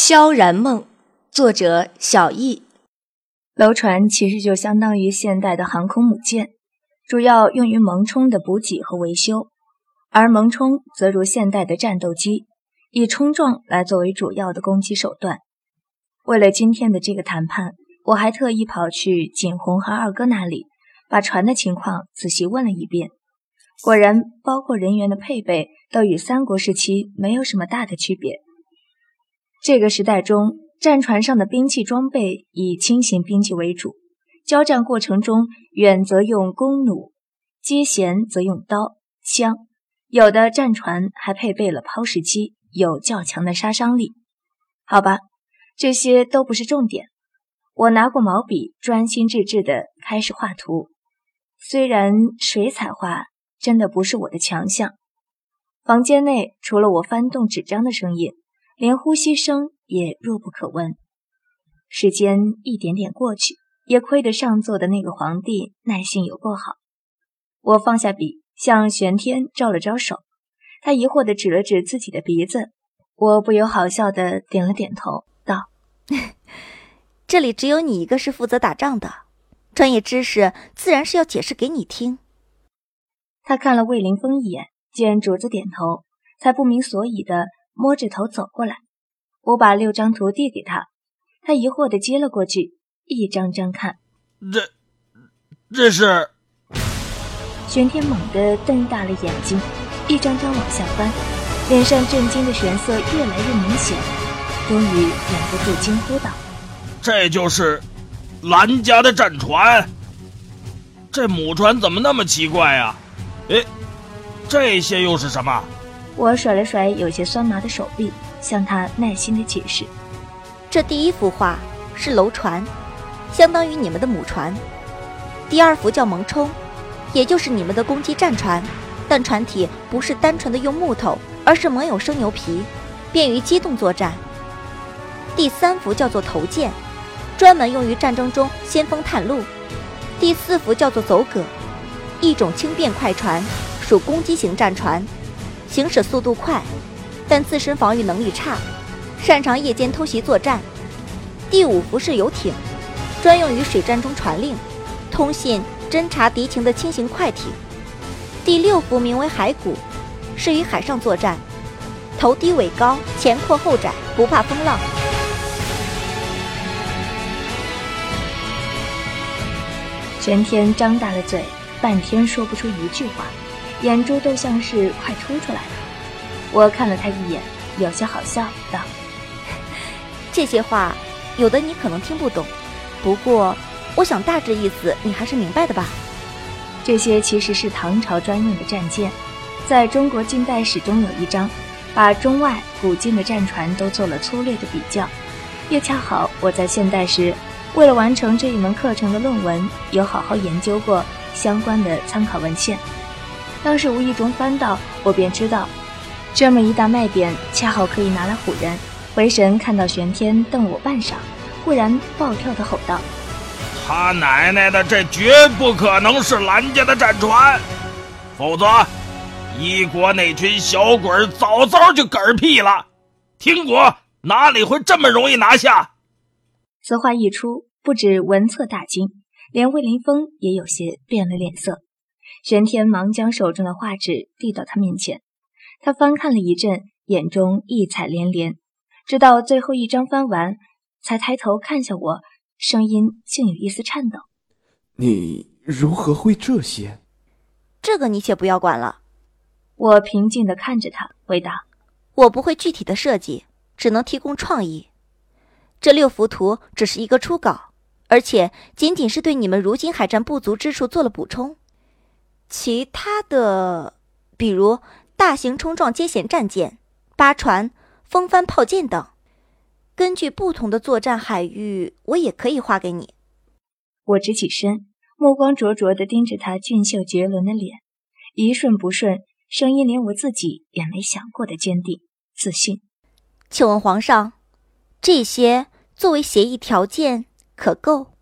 萧然梦，作者小易。楼船其实就相当于现代的航空母舰，主要用于蒙冲的补给和维修，而蒙冲则如现代的战斗机，以冲撞来作为主要的攻击手段。为了今天的这个谈判，我还特意跑去景洪和二哥那里，把船的情况仔细问了一遍。果然，包括人员的配备，都与三国时期没有什么大的区别。这个时代中，战船上的兵器装备以轻型兵器为主，交战过程中，远则用弓弩，接舷则用刀枪，有的战船还配备了抛石机，有较强的杀伤力。好吧，这些都不是重点。我拿过毛笔，专心致志地开始画图。虽然水彩画。真的不是我的强项。房间内除了我翻动纸张的声音，连呼吸声也弱不可闻。时间一点点过去，也亏得上座的那个皇帝耐性有够好。我放下笔，向玄天招了招手，他疑惑地指了指自己的鼻子。我不由好笑地点了点头，道：“这里只有你一个是负责打仗的，专业知识自然是要解释给你听。”他看了魏凌风一眼，见主子点头，才不明所以的摸着头走过来。我把六张图递给他，他疑惑的接了过去，一张张看。这，这是？玄天猛地瞪大了眼睛，一张张往下翻，脸上震惊的神色越来越明显，终于忍不住惊呼道：“这就是蓝家的战船？这母船怎么那么奇怪呀？”哎，这些又是什么？我甩了甩有些酸麻的手臂，向他耐心的解释：这第一幅画是楼船，相当于你们的母船；第二幅叫蒙冲，也就是你们的攻击战船，但船体不是单纯的用木头，而是蒙有生牛皮，便于机动作战；第三幅叫做头舰，专门用于战争中先锋探路；第四幅叫做走戈。一种轻便快船，属攻击型战船，行驶速度快，但自身防御能力差，擅长夜间偷袭作战。第五幅是游艇，专用于水战中传令、通信、侦察敌情的轻型快艇。第六幅名为海鼓，适于海上作战，头低尾高，前阔后窄，不怕风浪。玄天张大了嘴。半天说不出一句话，眼珠都像是快凸出来了。我看了他一眼，有些好笑，道：“这些话，有的你可能听不懂，不过我想大致意思你还是明白的吧？这些其实是唐朝专用的战舰，在中国近代史中有一章，把中外古今的战船都做了粗略的比较。又恰好我在现代时，为了完成这一门课程的论文，有好好研究过。”相关的参考文献，当时无意中翻到，我便知道，这么一大卖点，恰好可以拿来唬人。回神看到玄天瞪我半晌，忽然暴跳的吼道：“他奶奶的，这绝不可能是蓝家的战船，否则，一国那群小鬼早早就嗝屁了。听国哪里会这么容易拿下？”此话一出，不止文策大惊。连魏林风也有些变了脸色，玄天忙将手中的画纸递到他面前，他翻看了一阵，眼中异彩连连，直到最后一张翻完，才抬头看向我，声音竟有一丝颤抖：“你如何会这些？这个你且不要管了。”我平静地看着他，回答：“我不会具体的设计，只能提供创意。这六幅图只是一个初稿。”而且仅仅是对你们如今海战不足之处做了补充，其他的，比如大型冲撞接舷战舰、八船、风帆炮舰等，根据不同的作战海域，我也可以画给你。我直起身，目光灼灼地盯着他俊秀绝伦的脸，一瞬不瞬，声音连我自己也没想过的坚定自信。请问皇上，这些作为协议条件？可够？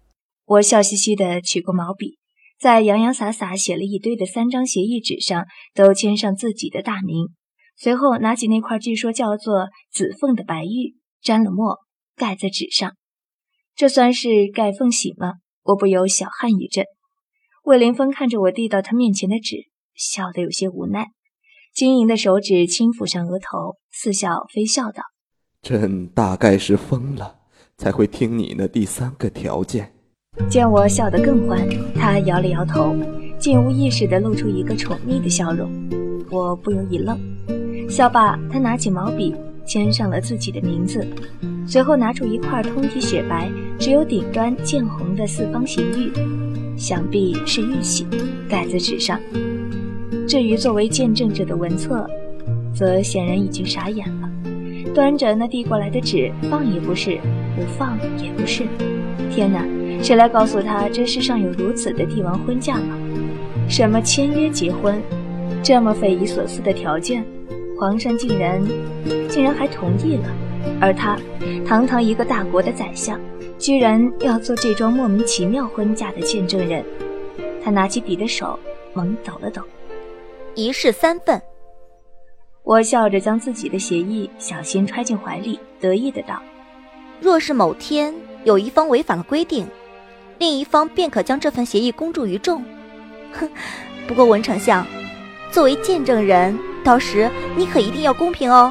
我笑嘻嘻地取过毛笔，在洋洋洒洒写了一堆的三张协议纸上，都签上自己的大名。随后拿起那块据说叫做紫凤的白玉，沾了墨，盖在纸上。这算是盖凤喜吗？我不由小汗一阵。魏凌风看着我递到他面前的纸，笑得有些无奈，晶莹的手指轻抚上额头，似笑非笑道：“朕大概是疯了，才会听你那第三个条件。”见我笑得更欢，他摇了摇头，竟无意识地露出一个宠溺的笑容。我不由一愣，笑罢，他拿起毛笔签上了自己的名字，随后拿出一块通体雪白、只有顶端渐红的四方形玉，想必是玉玺，盖在纸上。至于作为见证者的文策，则显然已经傻眼了，端着那递过来的纸，放也不是，不放也不是。天哪！谁来告诉他这世上有如此的帝王婚嫁吗？什么签约结婚，这么匪夷所思的条件，皇上竟然竟然还同意了，而他堂堂一个大国的宰相，居然要做这桩莫名其妙婚嫁的见证人。他拿起笔的手猛抖了抖。一式三份。我笑着将自己的协议小心揣进怀里，得意的道：“若是某天有一方违反了规定。”另一方便可将这份协议公诸于众。哼，不过文丞相，作为见证人，到时你可一定要公平哦。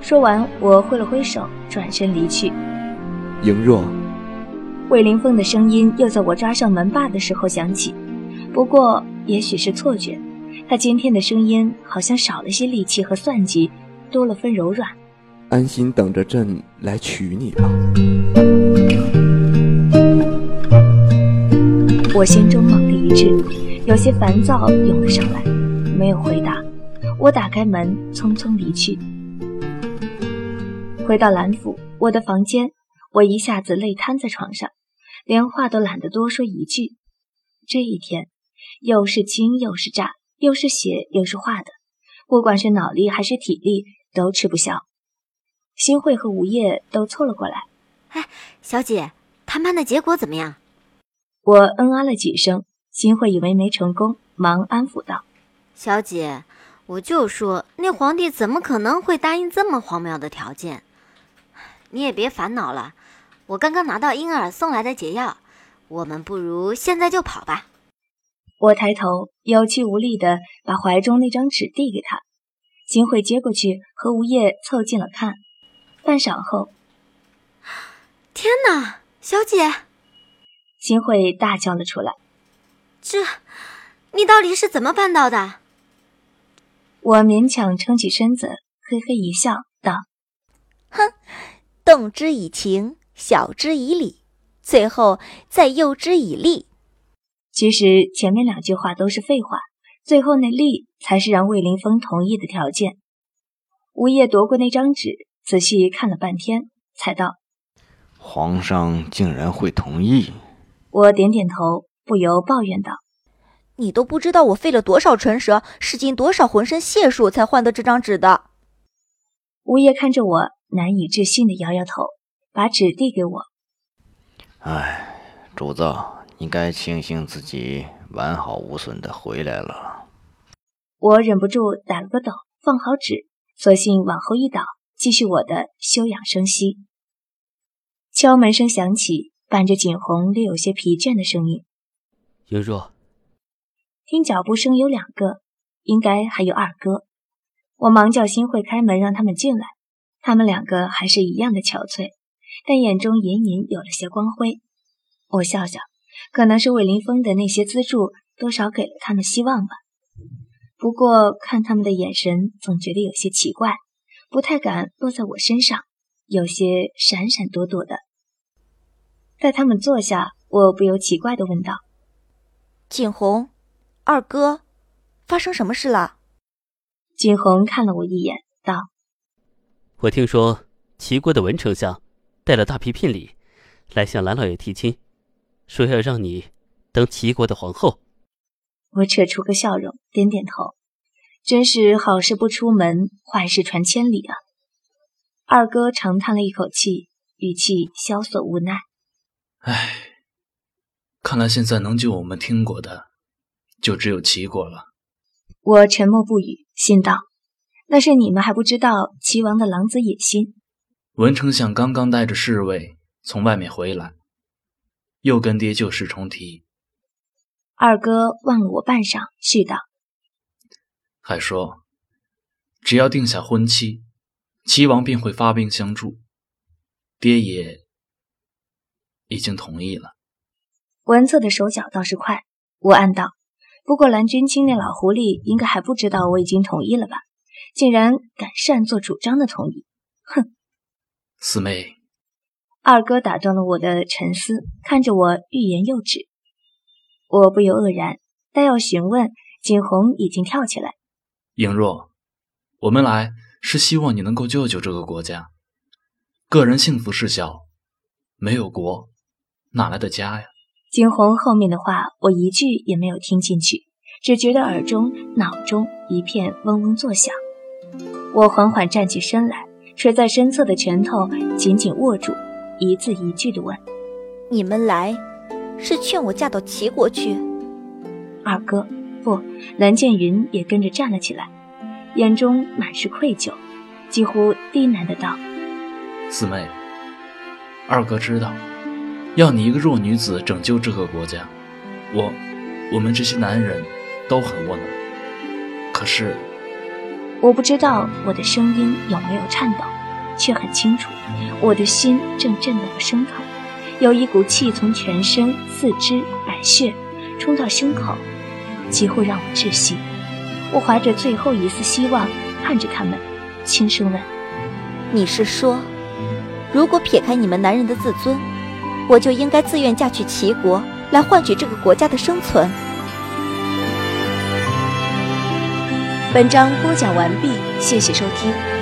说完，我挥了挥手，转身离去。莹若，魏凌风的声音又在我抓上门把的时候响起。不过，也许是错觉，他今天的声音好像少了些戾气和算计，多了分柔软。安心等着朕来娶你吧。我心中猛地一滞，有些烦躁涌了上来，没有回答。我打开门，匆匆离去。回到兰府，我的房间，我一下子累瘫在床上，连话都懒得多说一句。这一天，又是惊又是乍，又是写又是画的，不管是脑力还是体力，都吃不消。新慧和吴叶都凑了过来：“哎，小姐，谈判的结果怎么样？”我嗯啊了几声，新慧以为没成功，忙安抚道：“小姐，我就说那皇帝怎么可能会答应这么荒谬的条件？你也别烦恼了，我刚刚拿到婴儿送来的解药，我们不如现在就跑吧。”我抬头有气无力地把怀中那张纸递给他，新慧接过去，和吴叶凑近了看，半晌后，天哪，小姐！新慧大叫了出来：“这，你到底是怎么办到的？”我勉强撑起身子，嘿嘿一笑，道：“哼，动之以情，晓之以理，最后再诱之以利。其实前面两句话都是废话，最后那利才是让魏凌风同意的条件。”吴业夺过那张纸，仔细看了半天，才道：“皇上竟然会同意。”我点点头，不由抱怨道：“你都不知道我费了多少唇舌，使尽多少浑身解数才换得这张纸的。”吴业看着我，难以置信的摇摇头，把纸递给我：“哎，主子，你该庆幸自己完好无损的回来了。”我忍不住打了个抖，放好纸，索性往后一倒，继续我的休养生息。敲门声响起。伴着景洪略有些疲倦的声音，莹若，听脚步声有两个，应该还有二哥。我忙叫新会开门，让他们进来。他们两个还是一样的憔悴，但眼中隐隐有了些光辉。我笑笑，可能是魏林峰的那些资助多少给了他们希望吧。不过看他们的眼神，总觉得有些奇怪，不太敢落在我身上，有些闪闪躲躲的。待他们坐下，我不由奇怪的问道：“景洪，二哥，发生什么事了？”景洪看了我一眼，道：“我听说齐国的文丞相带了大批聘礼，来向蓝老爷提亲，说要让你当齐国的皇后。”我扯出个笑容，点点头：“真是好事不出门，坏事传千里啊！”二哥长叹了一口气，语气萧索无奈。唉，看来现在能救我们听国的，就只有齐国了。我沉默不语，心道：那是你们还不知道齐王的狼子野心。文丞相刚刚带着侍卫从外面回来，又跟爹旧事重提。二哥望了我半晌，续道：“还说，只要定下婚期，齐王便会发兵相助。爹也已经同意了。”文策的手脚倒是快，我暗道：不过蓝君清那老狐狸应该还不知道我已经同意了吧？竟然敢擅作主张的同意，哼！四妹，二哥打断了我的沉思，看着我欲言又止。我不由愕然，但要询问，景洪已经跳起来。影若，我们来是希望你能够救救这个国家。个人幸福事小，没有国，哪来的家呀？景洪后面的话，我一句也没有听进去，只觉得耳中、脑中一片嗡嗡作响。我缓缓站起身来，垂在身侧的拳头紧紧握住，一字一句地问：“你们来？”是劝我嫁到齐国去，二哥不，蓝剑云也跟着站了起来，眼中满是愧疚，几乎低喃的道：“四妹，二哥知道，要你一个弱女子拯救这个国家，我，我们这些男人都很窝囊。可是，我不知道我的声音有没有颤抖，却很清楚，我的心正震动的生疼。”有一股气从全身、四肢、百穴冲到胸口，几乎让我窒息。我怀着最后一丝希望看着他们，轻声问：“你是说，如果撇开你们男人的自尊，我就应该自愿嫁去齐国，来换取这个国家的生存？”本章播讲完毕，谢谢收听。